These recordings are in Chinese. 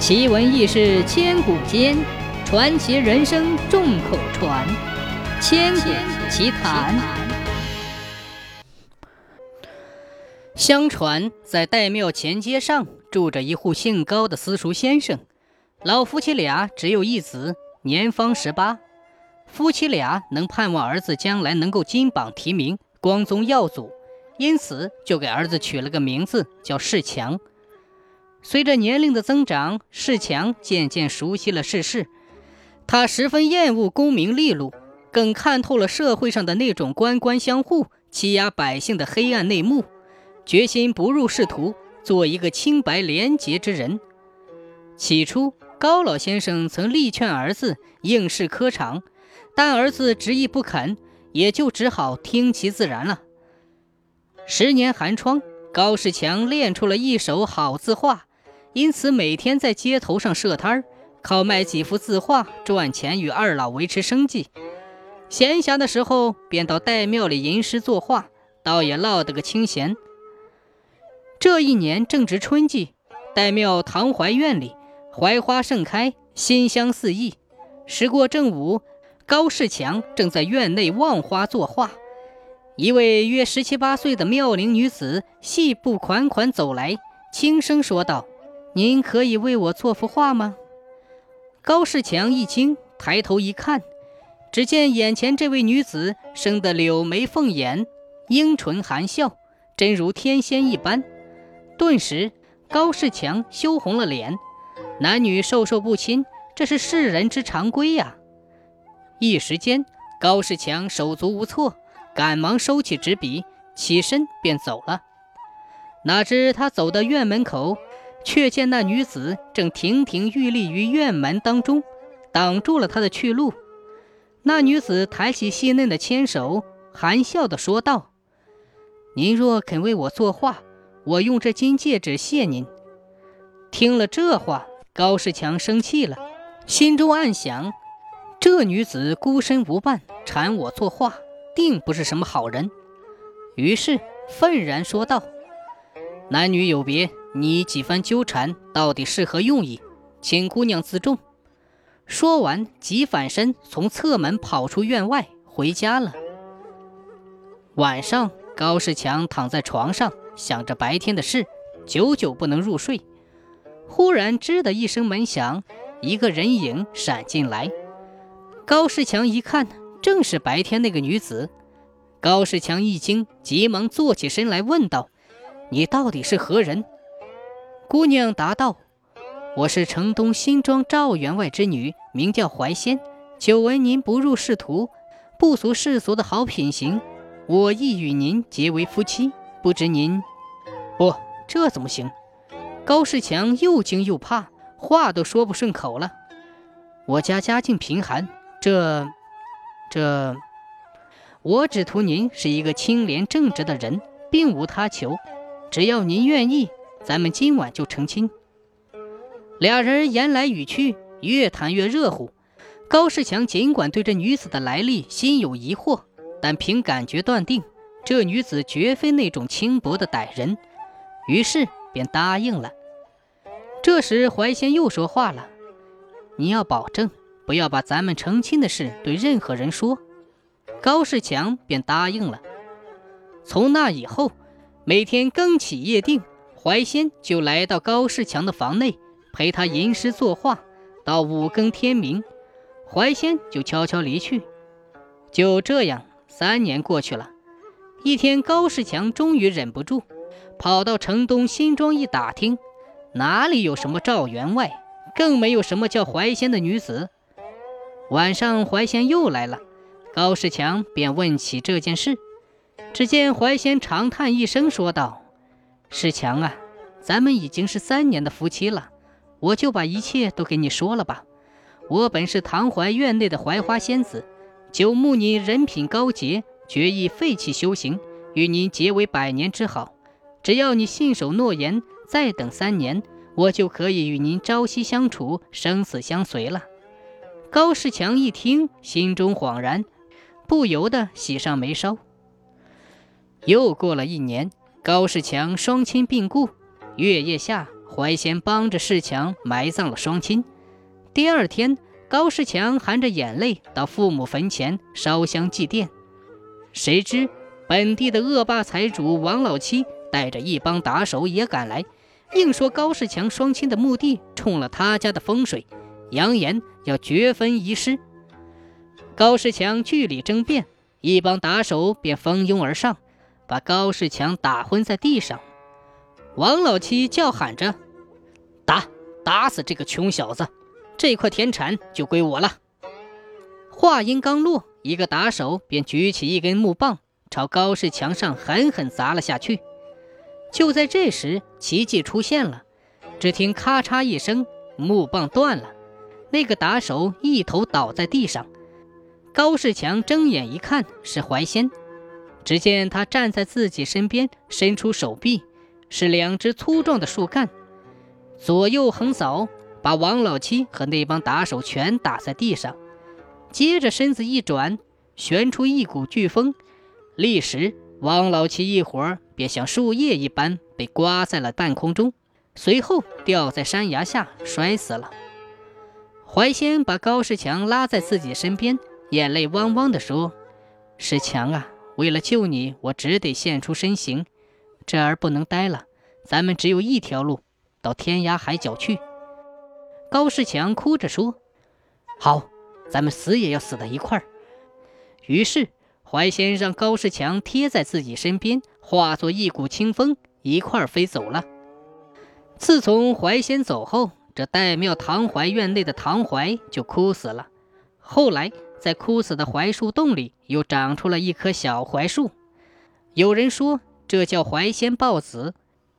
奇闻异事千古间，传奇人生众口传。千古奇谈。相传，在岱庙前街上住着一户姓高的私塾先生，老夫妻俩只有一子，年方十八。夫妻俩能盼望儿子将来能够金榜题名，光宗耀祖，因此就给儿子取了个名字叫世强。随着年龄的增长，世强渐渐熟悉了世事。他十分厌恶功名利禄，更看透了社会上的那种官官相护、欺压百姓的黑暗内幕，决心不入仕途，做一个清白廉洁之人。起初，高老先生曾力劝儿子应试科场，但儿子执意不肯，也就只好听其自然了。十年寒窗，高世强练出了一手好字画。因此，每天在街头上设摊儿，靠卖几幅字画赚钱，与二老维持生计。闲暇的时候，便到岱庙里吟诗作画，倒也落得个清闲。这一年正值春季，岱庙唐槐院里槐花盛开，馨香四溢。时过正午，高世强正在院内望花作画，一位约十七八岁的妙龄女子细步款款走来，轻声说道。您可以为我做幅画吗？高世强一惊，抬头一看，只见眼前这位女子生得柳眉凤眼，樱唇含笑，真如天仙一般。顿时，高世强羞红了脸。男女授受不亲，这是世人之常规呀。一时间，高世强手足无措，赶忙收起纸笔，起身便走了。哪知他走到院门口。却见那女子正亭亭玉立于院门当中，挡住了他的去路。那女子抬起细嫩的纤手，含笑地说道：“您若肯为我作画，我用这金戒指谢您。”听了这话，高世强生气了，心中暗想：这女子孤身无伴，缠我作画，定不是什么好人。于是愤然说道：“男女有别。”你几番纠缠，到底是何用意？请姑娘自重。说完，急反身从侧门跑出院外，回家了。晚上，高世强躺在床上，想着白天的事，久久不能入睡。忽然，吱的一声门响，一个人影闪进来。高世强一看，正是白天那个女子。高世强一惊，急忙坐起身来，问道：“你到底是何人？”姑娘答道：“我是城东新庄赵员外之女，名叫怀仙。久闻您不入仕途，不俗世俗的好品行，我意与您结为夫妻。不知您……不，这怎么行？”高世强又惊又怕，话都说不顺口了。我家家境贫寒，这……这……我只图您是一个清廉正直的人，并无他求。只要您愿意。咱们今晚就成亲。俩人言来语去，越谈越热乎。高世强尽管对这女子的来历心有疑惑，但凭感觉断定这女子绝非那种轻薄的歹人，于是便答应了。这时怀仙又说话了：“你要保证不要把咱们成亲的事对任何人说。”高世强便答应了。从那以后，每天更起夜定。怀仙就来到高世强的房内，陪他吟诗作画，到五更天明，怀仙就悄悄离去。就这样，三年过去了。一天，高世强终于忍不住，跑到城东新庄一打听，哪里有什么赵员外，更没有什么叫怀仙的女子。晚上，怀仙又来了，高世强便问起这件事。只见怀仙长叹一声，说道。世强啊，咱们已经是三年的夫妻了，我就把一切都给你说了吧。我本是唐槐院内的槐花仙子，久慕你人品高洁，决意废弃修行，与您结为百年之好。只要你信守诺言，再等三年，我就可以与您朝夕相处，生死相随了。高世强一听，心中恍然，不由得喜上眉梢。又过了一年。高世强双亲病故，月夜下，怀贤帮着世强埋葬了双亲。第二天，高世强含着眼泪到父母坟前烧香祭奠。谁知本地的恶霸财主王老七带着一帮打手也赶来，硬说高世强双亲的墓地冲了他家的风水，扬言要绝坟遗失。高世强据理争辩，一帮打手便蜂拥而上，把高世强打昏在地上。王老七叫喊着：“打，打死这个穷小子！这块田产就归我了。”话音刚落，一个打手便举起一根木棒，朝高世强上狠狠砸了下去。就在这时，奇迹出现了，只听咔嚓一声，木棒断了，那个打手一头倒在地上。高世强睁眼一看，是怀仙。只见他站在自己身边，伸出手臂。是两只粗壮的树干，左右横扫，把王老七和那帮打手全打在地上。接着身子一转，旋出一股飓风，立时王老七一伙便像树叶一般被刮在了半空中，随后掉在山崖下摔死了。怀仙把高世强拉在自己身边，眼泪汪汪地说：“世强啊，为了救你，我只得现出身形。”这儿不能待了，咱们只有一条路，到天涯海角去。高世强哭着说：“好，咱们死也要死在一块儿。”于是怀仙让高世强贴在自己身边，化作一股清风，一块儿飞走了。自从怀仙走后，这岱庙唐槐院内的唐槐就枯死了。后来，在枯死的槐树洞里，又长出了一棵小槐树。有人说。这叫槐仙抱子，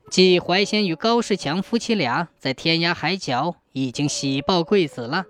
即槐仙与高世强夫妻俩在天涯海角已经喜报贵子了。